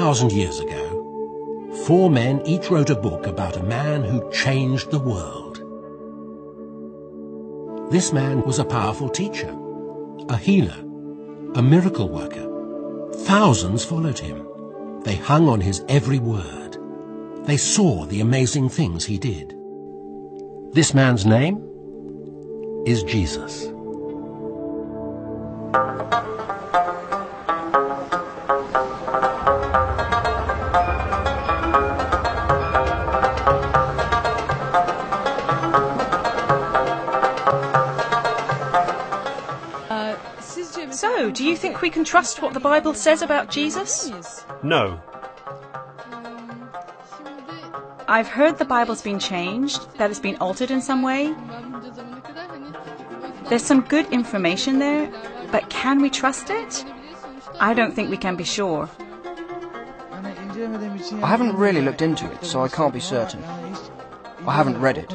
2,000 years ago, four men each wrote a book about a man who changed the world. This man was a powerful teacher, a healer, a miracle worker. Thousands followed him. They hung on his every word. They saw the amazing things he did. This man's name is Jesus. Think we can trust what the Bible says about Jesus? No. I've heard the Bible's been changed, that it's been altered in some way. There's some good information there, but can we trust it? I don't think we can be sure. I haven't really looked into it, so I can't be certain. I haven't read it.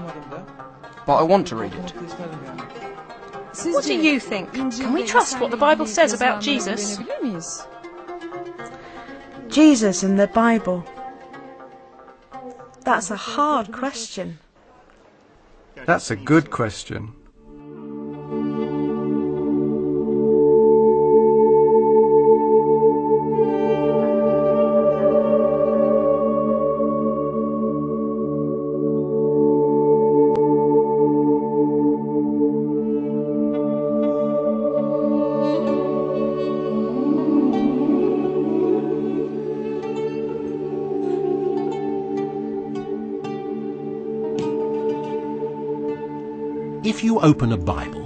But I want to read it. What do you think? Can we trust what the Bible says about Jesus? Jesus and the Bible. That's a hard question. That's a good question. If you open a Bible,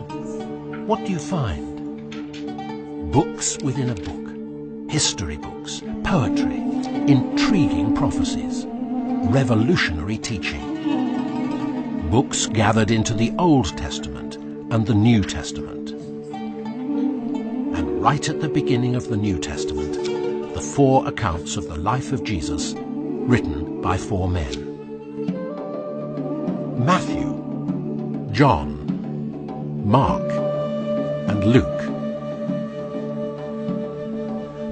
what do you find? Books within a book, history books, poetry, intriguing prophecies, revolutionary teaching. Books gathered into the Old Testament and the New Testament. And right at the beginning of the New Testament, the four accounts of the life of Jesus written by four men. Matthew, John, Mark, and Luke.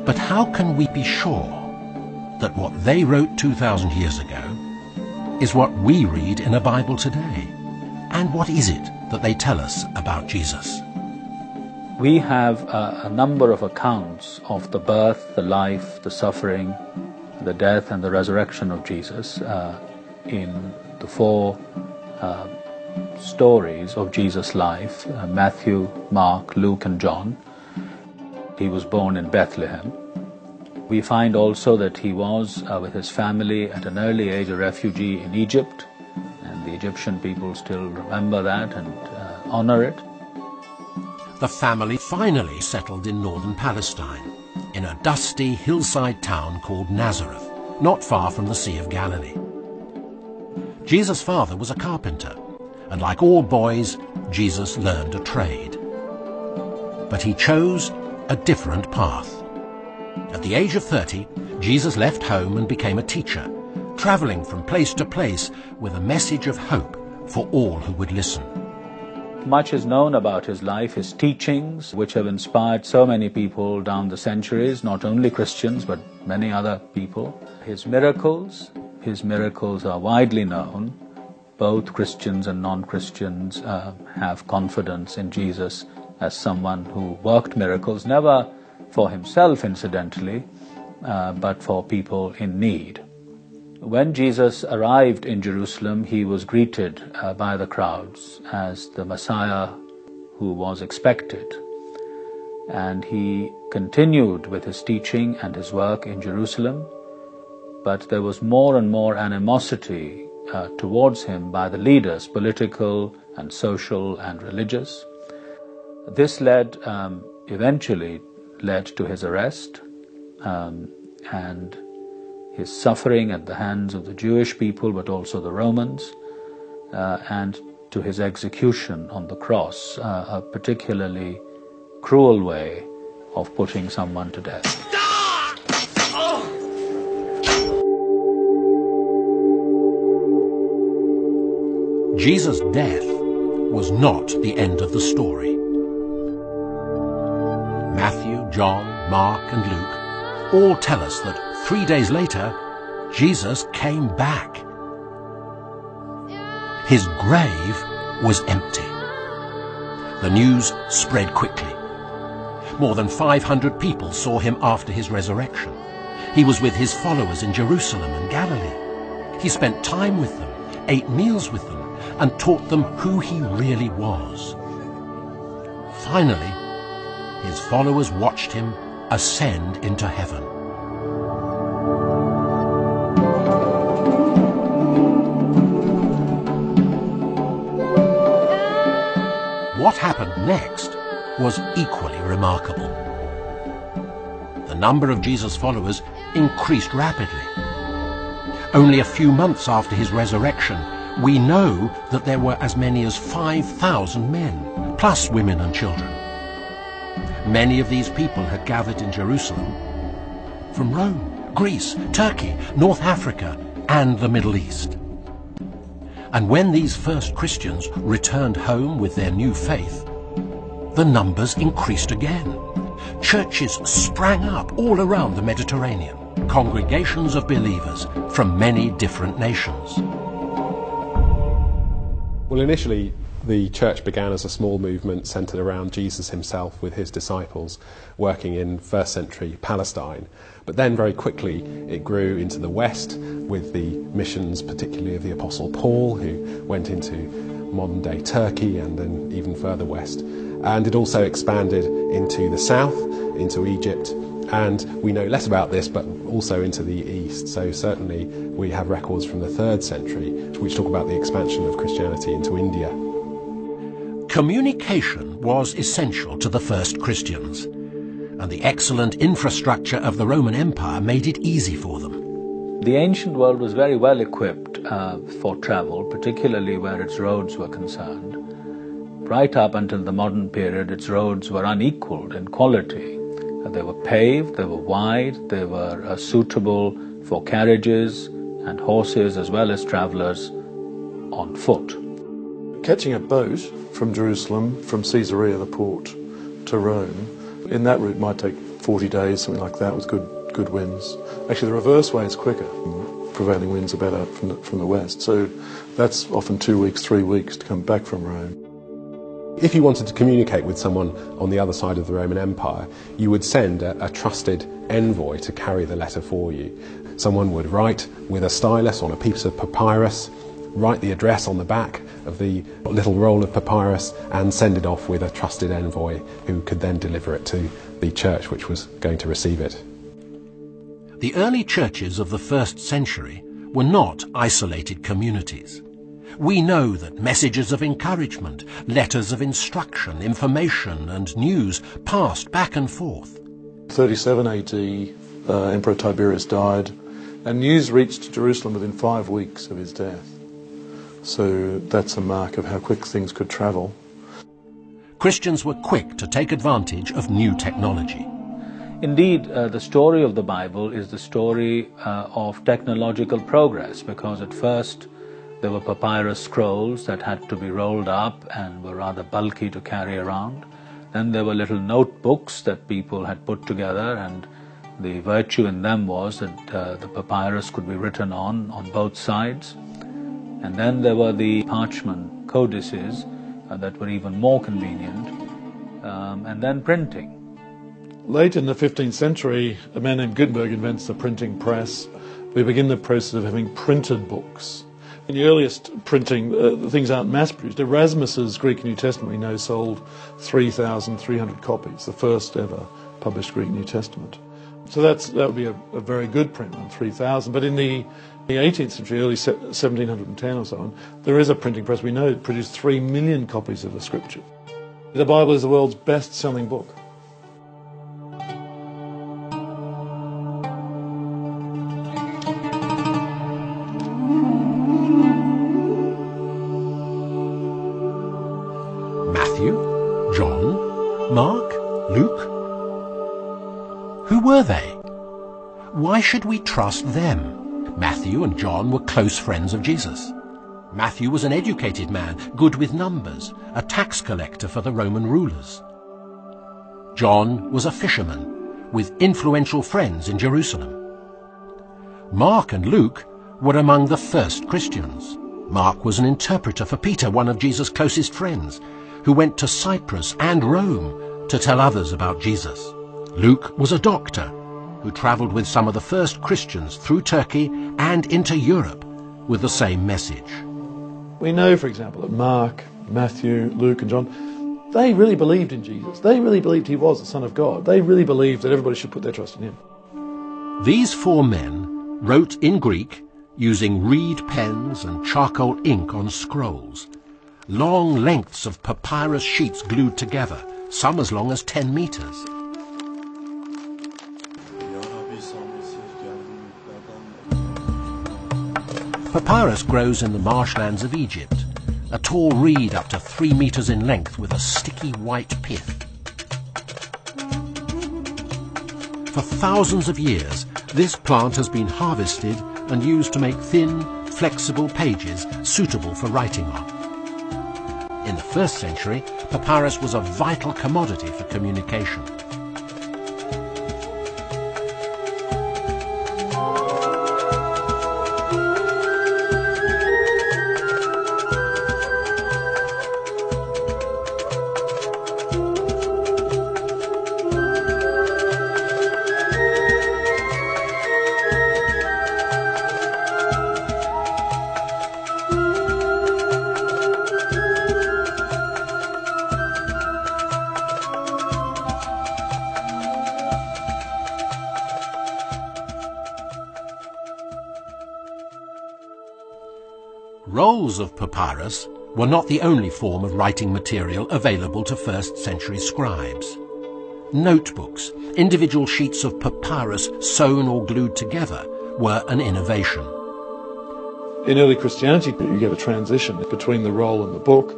But how can we be sure that what they wrote 2,000 years ago is what we read in a Bible today? And what is it that they tell us about Jesus? We have a, a number of accounts of the birth, the life, the suffering, the death, and the resurrection of Jesus uh, in the four uh, stories of Jesus' life uh, Matthew, Mark, Luke, and John. He was born in Bethlehem. We find also that he was, uh, with his family, at an early age, a refugee in Egypt, and the Egyptian people still remember that and uh, honor it. The family finally settled in northern Palestine, in a dusty hillside town called Nazareth, not far from the Sea of Galilee. Jesus' father was a carpenter, and like all boys, Jesus learned a trade. But he chose a different path. At the age of 30, Jesus left home and became a teacher, traveling from place to place with a message of hope for all who would listen. Much is known about his life, his teachings, which have inspired so many people down the centuries, not only Christians, but many other people. His miracles, his miracles are widely known. Both Christians and non-Christians uh, have confidence in Jesus as someone who worked miracles, never for himself, incidentally, uh, but for people in need. When Jesus arrived in Jerusalem, he was greeted uh, by the crowds as the Messiah who was expected. And he continued with his teaching and his work in Jerusalem, but there was more and more animosity uh, towards him by the leaders, political and social and religious. This led, um, eventually, led to his arrest um, and his suffering at the hands of the Jewish people, but also the Romans, uh, and to his execution on the cross, uh, a particularly cruel way of putting someone to death. Jesus' death was not the end of the story. Matthew, John, Mark, and Luke all tell us that three days later, Jesus came back. His grave was empty. The news spread quickly. More than 500 people saw him after his resurrection. He was with his followers in Jerusalem and Galilee. He spent time with them, ate meals with them, and taught them who he really was. Finally, his followers watched him ascend into heaven. What happened next was equally remarkable. The number of Jesus' followers increased rapidly. Only a few months after his resurrection, we know that there were as many as 5,000 men, plus women and children. Many of these people had gathered in Jerusalem from Rome, Greece, Turkey, North Africa, and the Middle East. And when these first Christians returned home with their new faith, the numbers increased again. Churches sprang up all around the Mediterranean, congregations of believers from many different nations. Well, initially, the church began as a small movement centered around Jesus himself with his disciples working in first century Palestine. But then very quickly it grew into the west with the missions, particularly of the Apostle Paul, who went into modern day Turkey and then even further west. And it also expanded into the south, into Egypt, and we know less about this, but also into the east. So certainly we have records from the third century which talk about the expansion of Christianity into India. Communication was essential to the first Christians, and the excellent infrastructure of the Roman Empire made it easy for them. The ancient world was very well equipped uh, for travel, particularly where its roads were concerned. Right up until the modern period, its roads were unequaled in quality. They were paved, they were wide, they were uh, suitable for carriages and horses as well as travelers on foot. Catching a boat from Jerusalem, from Caesarea, the port, to Rome, in that route might take 40 days, something like that, with good, good winds. Actually, the reverse way is quicker. Prevailing winds are better from the, from the west. So that's often two weeks, three weeks to come back from Rome. If you wanted to communicate with someone on the other side of the Roman Empire, you would send a, a, trusted envoy to carry the letter for you. Someone would write with a stylus on a piece of papyrus, write the address on the back of the little roll of papyrus, and send it off with a trusted envoy who could then deliver it to the church which was going to receive it. The early churches of the first century were not isolated communities we know that messages of encouragement, letters of instruction, information, and news passed back and forth. 37 AD, uh, Emperor Tiberius died, and news reached Jerusalem within five weeks of his death. So that's a mark of how quick things could travel. Christians were quick to take advantage of new technology. Indeed, uh, the story of the Bible is the story uh, of technological progress because at first there were papyrus scrolls that had to be rolled up and were rather bulky to carry around. Then there were little notebooks that people had put together, and the virtue in them was that uh, the papyrus could be written on on both sides. And then there were the parchment codices uh, that were even more convenient, um, and then printing. Late in the 15th century, a man named Gutenberg invents the printing press. We begin the process of having printed books. In the earliest printing, uh, things aren't mass produced. Erasmus's Greek New Testament, we know, sold 3,300 copies, the first ever published Greek New Testament. So that's, that would be a, a very good print on 3,000. But in the, the 18th century, early 1710 or so on, there is a printing press. We know produced 3 million copies of the scripture. The Bible is the world's best selling book. Why should we trust them? Matthew and John were close friends of Jesus. Matthew was an educated man, good with numbers, a tax collector for the Roman rulers. John was a fisherman, with influential friends in Jerusalem. Mark and Luke were among the first Christians. Mark was an interpreter for Peter, one of Jesus' closest friends, who went to Cyprus and Rome to tell others about Jesus. Luke was a doctor who travelled with some of the first Christians through Turkey and into Europe with the same message. We know, for example, that Mark, Matthew, Luke, and John, they really believed in Jesus. They really believed he was the Son of God. They really believed that everybody should put their trust in him. These four men wrote in Greek using reed pens and charcoal ink on scrolls, long lengths of papyrus sheets glued together, some as long as 10 meters. Papyrus grows in the marshlands of Egypt, a tall reed up to three meters in length with a sticky white pith. For thousands of years, this plant has been harvested and used to make thin, flexible pages suitable for writing on. In the first century, papyrus was a vital commodity for communication. Rolls of papyrus were not the only form of writing material available to first century scribes. Notebooks, individual sheets of papyrus sewn or glued together, were an innovation. In early Christianity, you get a transition between the roll and the book,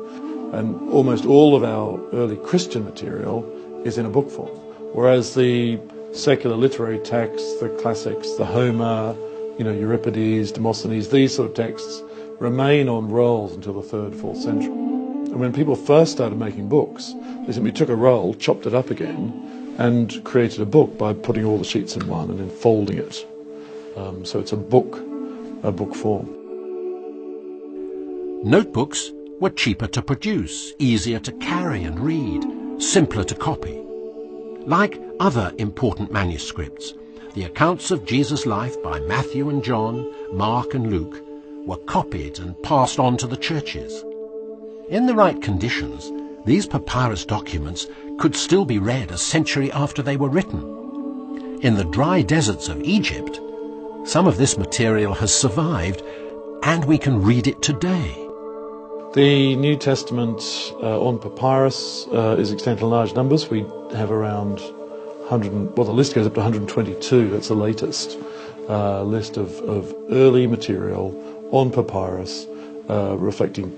and almost all of our early Christian material is in a book form. Whereas the secular literary texts, the classics, the Homer, you know, Euripides, Demosthenes, these sort of texts remain on rolls until the third, fourth century. And when people first started making books, they simply took a roll, chopped it up again, and created a book by putting all the sheets in one and then folding it. Um, so it's a book, a book form. Notebooks were cheaper to produce, easier to carry and read, simpler to copy. Like other important manuscripts, the accounts of Jesus' life by Matthew and John, Mark and Luke were copied and passed on to the churches. In the right conditions, these papyrus documents could still be read a century after they were written. In the dry deserts of Egypt, some of this material has survived and we can read it today. The New Testament uh, on papyrus uh, is extant in large numbers. We have around 100, well, the list goes up to 122. That's the latest uh, list of, of early material on papyrus, uh, reflecting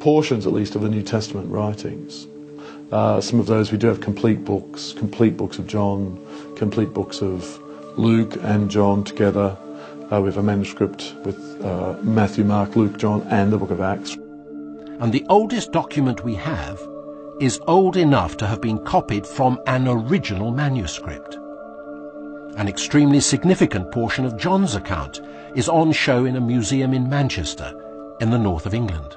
portions at least of the New Testament writings. Uh, some of those we do have complete books, complete books of John, complete books of Luke and John together. Uh, we have a manuscript with uh, Matthew, Mark, Luke, John, and the book of Acts. And the oldest document we have is old enough to have been copied from an original manuscript. An extremely significant portion of John's account is on show in a museum in Manchester, in the north of England.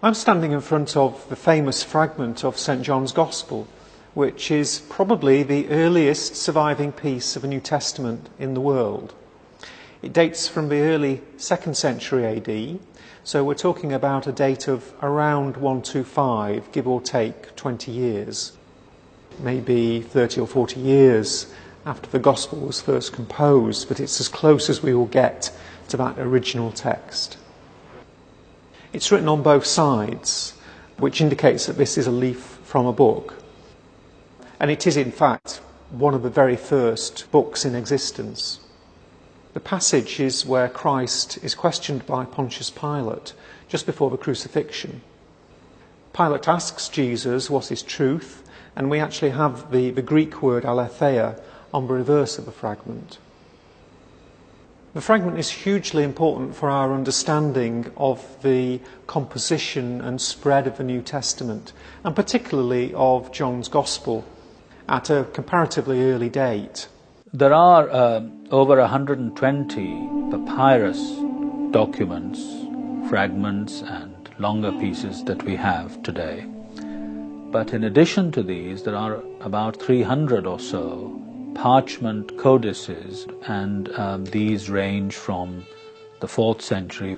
I'm standing in front of the famous fragment of St. John's Gospel, which is probably the earliest surviving piece of a New Testament in the world. It dates from the early 2nd century AD, so we're talking about a date of around 125, give or take 20 years maybe 30 or 40 years after the Gospel was first composed, but it's as close as we will get to that original text. It's written on both sides, which indicates that this is a leaf from a book. And it is, in fact, one of the very first books in existence. The passage is where Christ is questioned by Pontius Pilate just before the crucifixion. Pilate asks Jesus what is truth, and we actually have the, the Greek word aletheia on the reverse of the fragment. The fragment is hugely important for our understanding of the composition and spread of the New Testament, and particularly of John's Gospel at a comparatively early date. There are uh, over 120 papyrus documents, fragments, and longer pieces that we have today. But in addition to these, there are about 300 or so parchment codices, and um, these range from the 4th century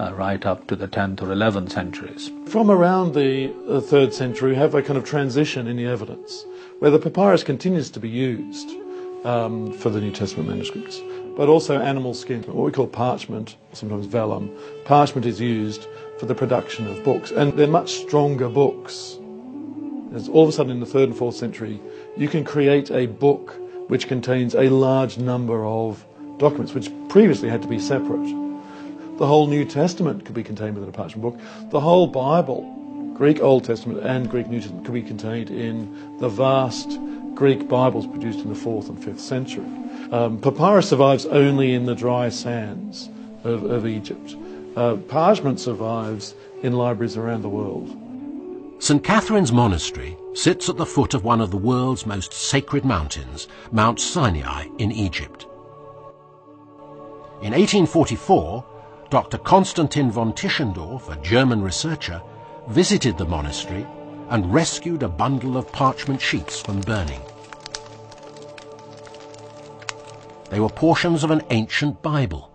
uh, right up to the 10th or 11th centuries. From around the, the 3rd century, we have a kind of transition in the evidence where the papyrus continues to be used um, for the New Testament manuscripts, but also animal skin, what we call parchment, sometimes vellum. Parchment is used for the production of books, and they're much stronger books. All of a sudden in the 3rd and 4th century, you can create a book which contains a large number of documents, which previously had to be separate. The whole New Testament could be contained within a parchment book. The whole Bible, Greek Old Testament and Greek New Testament, could be contained in the vast Greek Bibles produced in the 4th and 5th century. Um, papyrus survives only in the dry sands of, of Egypt. Uh, parchment survives in libraries around the world. St. Catherine's Monastery sits at the foot of one of the world's most sacred mountains, Mount Sinai in Egypt. In 1844, Dr. Konstantin von Tischendorf, a German researcher, visited the monastery and rescued a bundle of parchment sheets from burning. They were portions of an ancient Bible.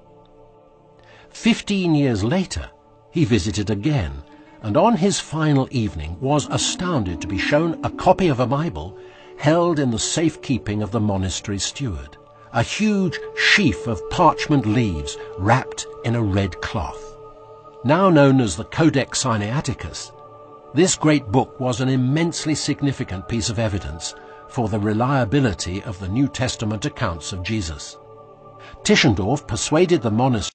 Fifteen years later, he visited again and on his final evening was astounded to be shown a copy of a Bible held in the safekeeping of the monastery steward, a huge sheaf of parchment leaves wrapped in a red cloth. Now known as the Codex Sinaiticus, this great book was an immensely significant piece of evidence for the reliability of the New Testament accounts of Jesus. Tischendorf persuaded the monastery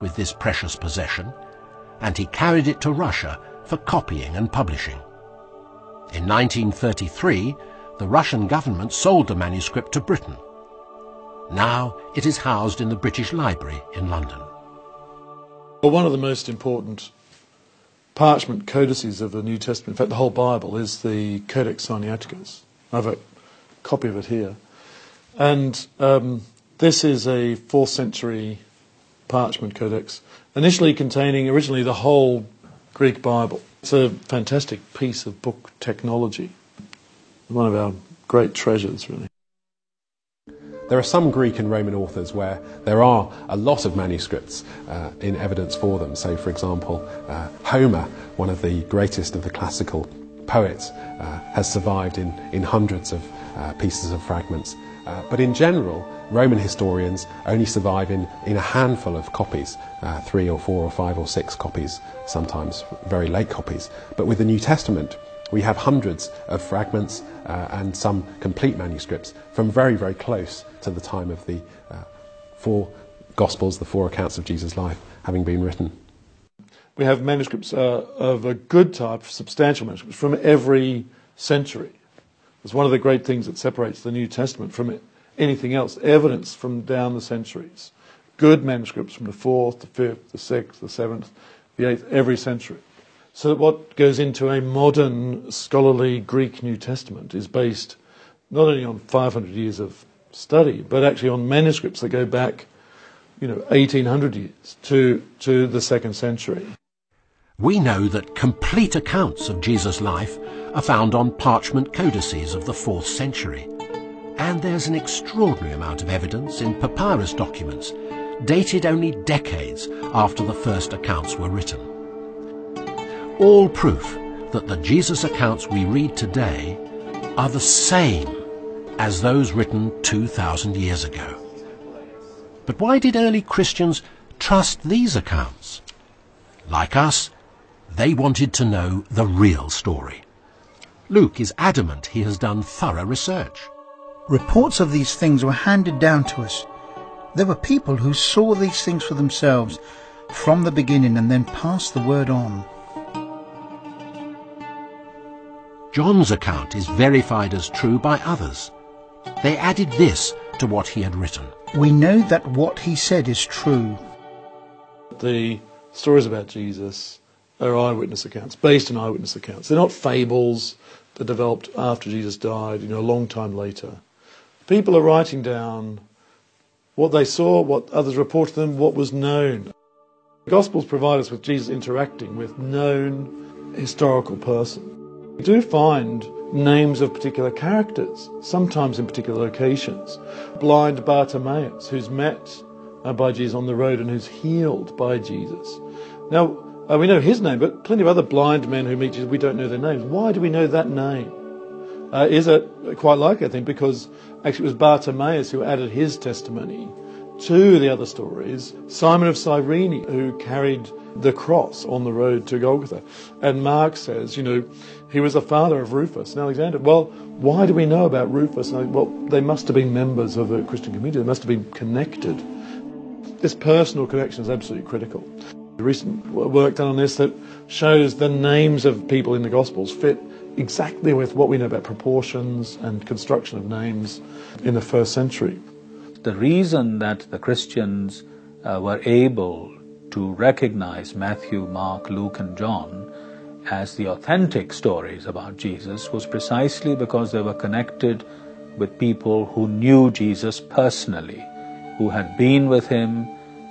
with this precious possession and he carried it to Russia for copying and publishing. In 1933, the Russian government sold the manuscript to Britain. Now it is housed in the British Library in London. Well, one of the most important parchment codices of the New Testament, in fact, the whole Bible, is the Codex Sinaiticus. I have a copy of it here. And um, this is a 4th century parchment codex initially containing originally the whole Greek Bible. It's a fantastic piece of book technology, one of our great treasures, really. There are some Greek and Roman authors where there are a lot of manuscripts uh, in evidence for them. So, for example, uh, Homer, one of the greatest of the classical poets, uh, has survived in, in hundreds of uh, pieces of fragments. Uh, but in general, Roman historians only survive in, in a handful of copies, uh, three or four or five or six copies, sometimes very late copies. But with the New Testament, we have hundreds of fragments uh, and some complete manuscripts from very, very close to the time of the uh, four Gospels, the four accounts of Jesus' life having been written. We have manuscripts uh, of a good type, substantial manuscripts, from every century. It's one of the great things that separates the New Testament from anything else, evidence from down the centuries. Good manuscripts from the 4th, the 5th, the 6th, the 7th, the 8th, every century. So what goes into a modern scholarly Greek New Testament is based not only on 500 years of study, but actually on manuscripts that go back, you know, 1800 years to, to the second century. We know that complete accounts of Jesus' life are found on parchment codices of the 4th century and there's an extraordinary amount of evidence in papyrus documents dated only decades after the first accounts were written. All proof that the Jesus accounts we read today are the same as those written 2,000 years ago. But why did early Christians trust these accounts? Like us, they wanted to know the real story. Luke is adamant he has done thorough research. Reports of these things were handed down to us. There were people who saw these things for themselves from the beginning and then passed the word on. John's account is verified as true by others. They added this to what he had written. We know that what he said is true. The stories about Jesus are eyewitness accounts, based on eyewitness accounts. They're not fables that developed after Jesus died, you know, a long time later people are writing down what they saw, what others reported to them, what was known. The Gospels provide us with Jesus interacting with known historical person. We do find names of particular characters, sometimes in particular locations. Blind Bartimaeus, who's met uh, by Jesus on the road and who's healed by Jesus. Now, uh, we know his name, but plenty of other blind men who meet Jesus, we don't know their names. Why do we know that name? Uh, is it quite likely, I think, because actually it was Bartimaeus who added his testimony to the other stories. Simon of Cyrene, who carried the cross on the road to Golgotha. And Mark says, you know, he was the father of Rufus and Alexander. Well, why do we know about Rufus? Well, they must have been members of a Christian community. They must have been connected. This personal connection is absolutely critical. The recent work done on this that shows the names of people in the Gospels fit exactly with what we know about proportions and construction of names in the first century. The reason that the Christians uh, were able to recognize Matthew, Mark, Luke, and John as the authentic stories about Jesus was precisely because they were connected with people who knew Jesus personally, who had been with him,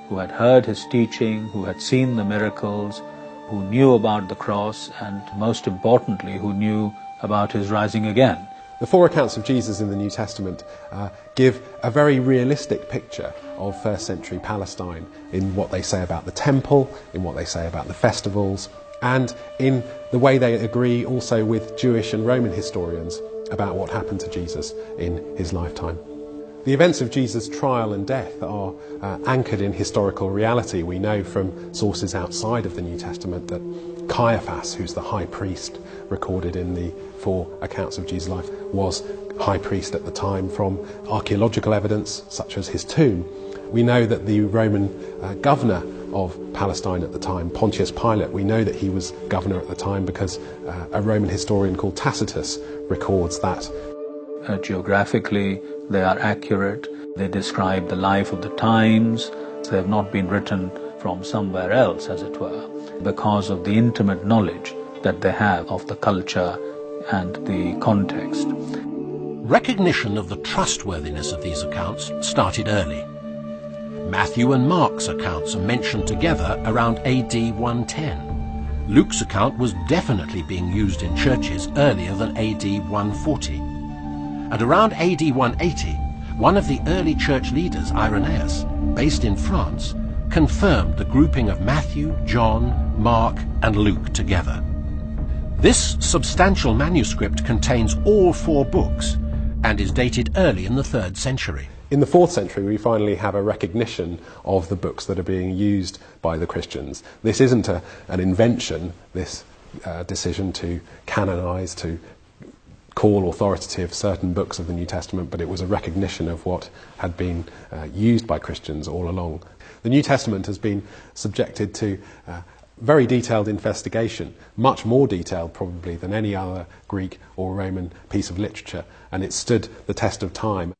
who had heard his teaching, who had seen the miracles, who knew about the cross, and most importantly, who knew about his rising again. The four accounts of Jesus in the New Testament uh, give a very realistic picture of first century Palestine in what they say about the temple, in what they say about the festivals, and in the way they agree also with Jewish and Roman historians about what happened to Jesus in his lifetime. The events of Jesus' trial and death are uh, anchored in historical reality. We know from sources outside of the New Testament that Caiaphas, who's the high priest recorded in the four accounts of Jesus' life, was high priest at the time from archaeological evidence, such as his tomb. We know that the Roman uh, governor of Palestine at the time, Pontius Pilate, we know that he was governor at the time because uh, a Roman historian called Tacitus records that. Uh, geographically, they are accurate. They describe the life of the times. They have not been written from somewhere else, as it were, because of the intimate knowledge that they have of the culture and the context. Recognition of the trustworthiness of these accounts started early. Matthew and Mark's accounts are mentioned together around AD 110. Luke's account was definitely being used in churches earlier than AD 140. At around AD 180, one of the early church leaders, Irenaeus, based in France, confirmed the grouping of Matthew, John, Mark, and Luke together. This substantial manuscript contains all four books and is dated early in the third century. In the fourth century, we finally have a recognition of the books that are being used by the Christians. This isn't a, an invention, this uh, decision to canonize, to call authoritative certain books of the New Testament, but it was a recognition of what had been uh, used by Christians all along. The New Testament has been subjected to uh, very detailed investigation, much more detailed probably than any other Greek or Roman piece of literature, and it stood the test of time.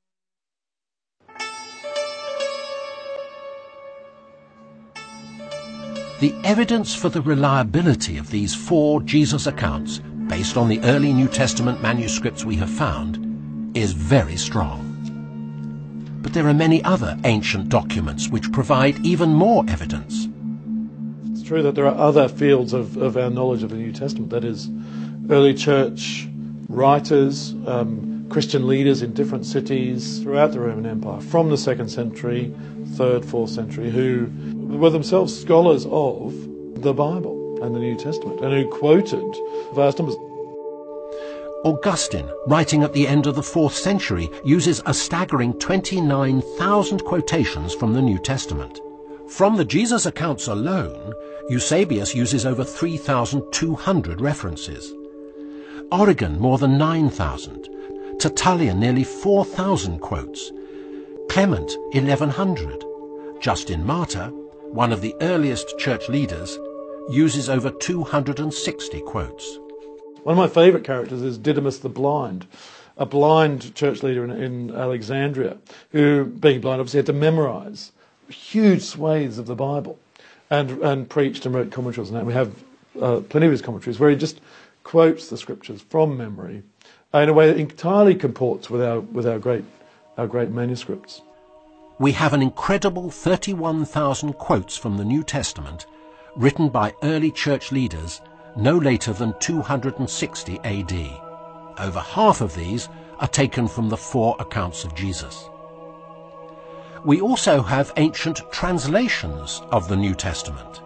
The evidence for the reliability of these four Jesus accounts based on the early New Testament manuscripts we have found, is very strong. But there are many other ancient documents which provide even more evidence. It's true that there are other fields of, of our knowledge of the New Testament, that is, early church writers, um, Christian leaders in different cities throughout the Roman Empire from the second century, third, fourth century, who were themselves scholars of the Bible and the New Testament, and who quoted vast numbers. Augustine, writing at the end of the 4th century, uses a staggering 29,000 quotations from the New Testament. From the Jesus accounts alone, Eusebius uses over 3,200 references. Origen more than 9,000. Tertullian nearly 4,000 quotes. Clement 1,100. Justin Martyr, one of the earliest church leaders, uses over 260 quotes. One of my favourite characters is Didymus the Blind, a blind church leader in, in Alexandria who, being blind, obviously had to memorise huge swathes of the Bible and, and preached and wrote commentaries that. We have uh, plenty of his commentaries where he just quotes the scriptures from memory in a way that entirely comports with our, with our, great, our great manuscripts. we have an incredible 31,000 quotes from the New Testament written by early church leaders no later than 260 AD. Over half of these are taken from the four accounts of Jesus. We also have ancient translations of the New Testament.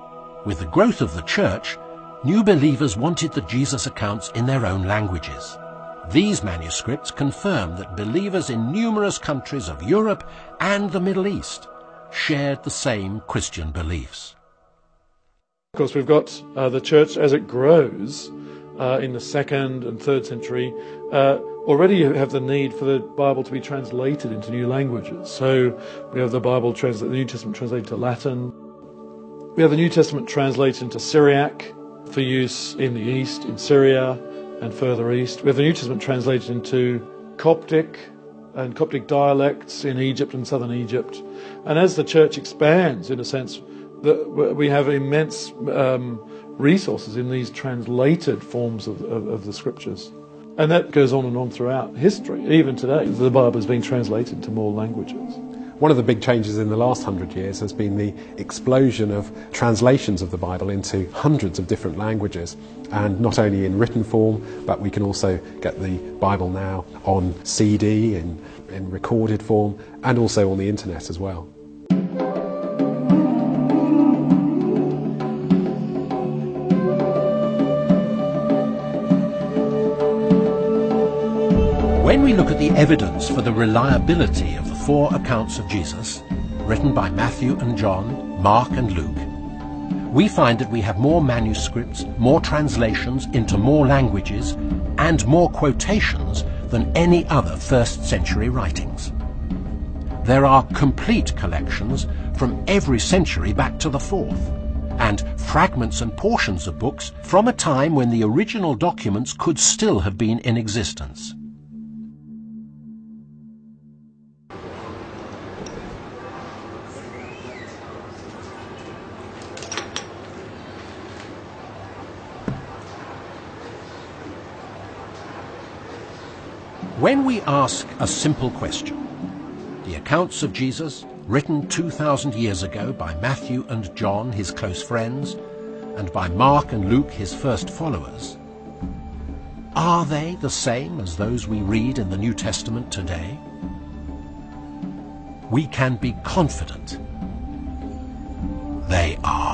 With the growth of the church, new believers wanted the Jesus accounts in their own languages. These manuscripts confirm that believers in numerous countries of Europe and the Middle East shared the same Christian beliefs. Of course, we've got uh, the church as it grows uh, in the second and third century. Uh, already have the need for the Bible to be translated into new languages. So we have the Bible translated, the New Testament translated to Latin. We have the New Testament translated into Syriac for use in the East, in Syria and further east. We have the New Testament translated into Coptic and Coptic dialects in Egypt and southern Egypt. And as the church expands, in a sense, that we have immense um, resources in these translated forms of, of, of, the scriptures. And that goes on and on throughout history. Even today, the Bible is being translated to more languages. One of the big changes in the last hundred years has been the explosion of translations of the Bible into hundreds of different languages, and not only in written form, but we can also get the Bible now on CD, in, in recorded form, and also on the internet as well. The evidence for the reliability of the four accounts of Jesus, written by Matthew and John, Mark and Luke, we find that we have more manuscripts, more translations into more languages, and more quotations than any other first century writings. There are complete collections from every century back to the fourth, and fragments and portions of books from a time when the original documents could still have been in existence. When we ask a simple question, the accounts of Jesus, written 2,000 years ago by Matthew and John, his close friends, and by Mark and Luke, his first followers, are they the same as those we read in the New Testament today? We can be confident they are.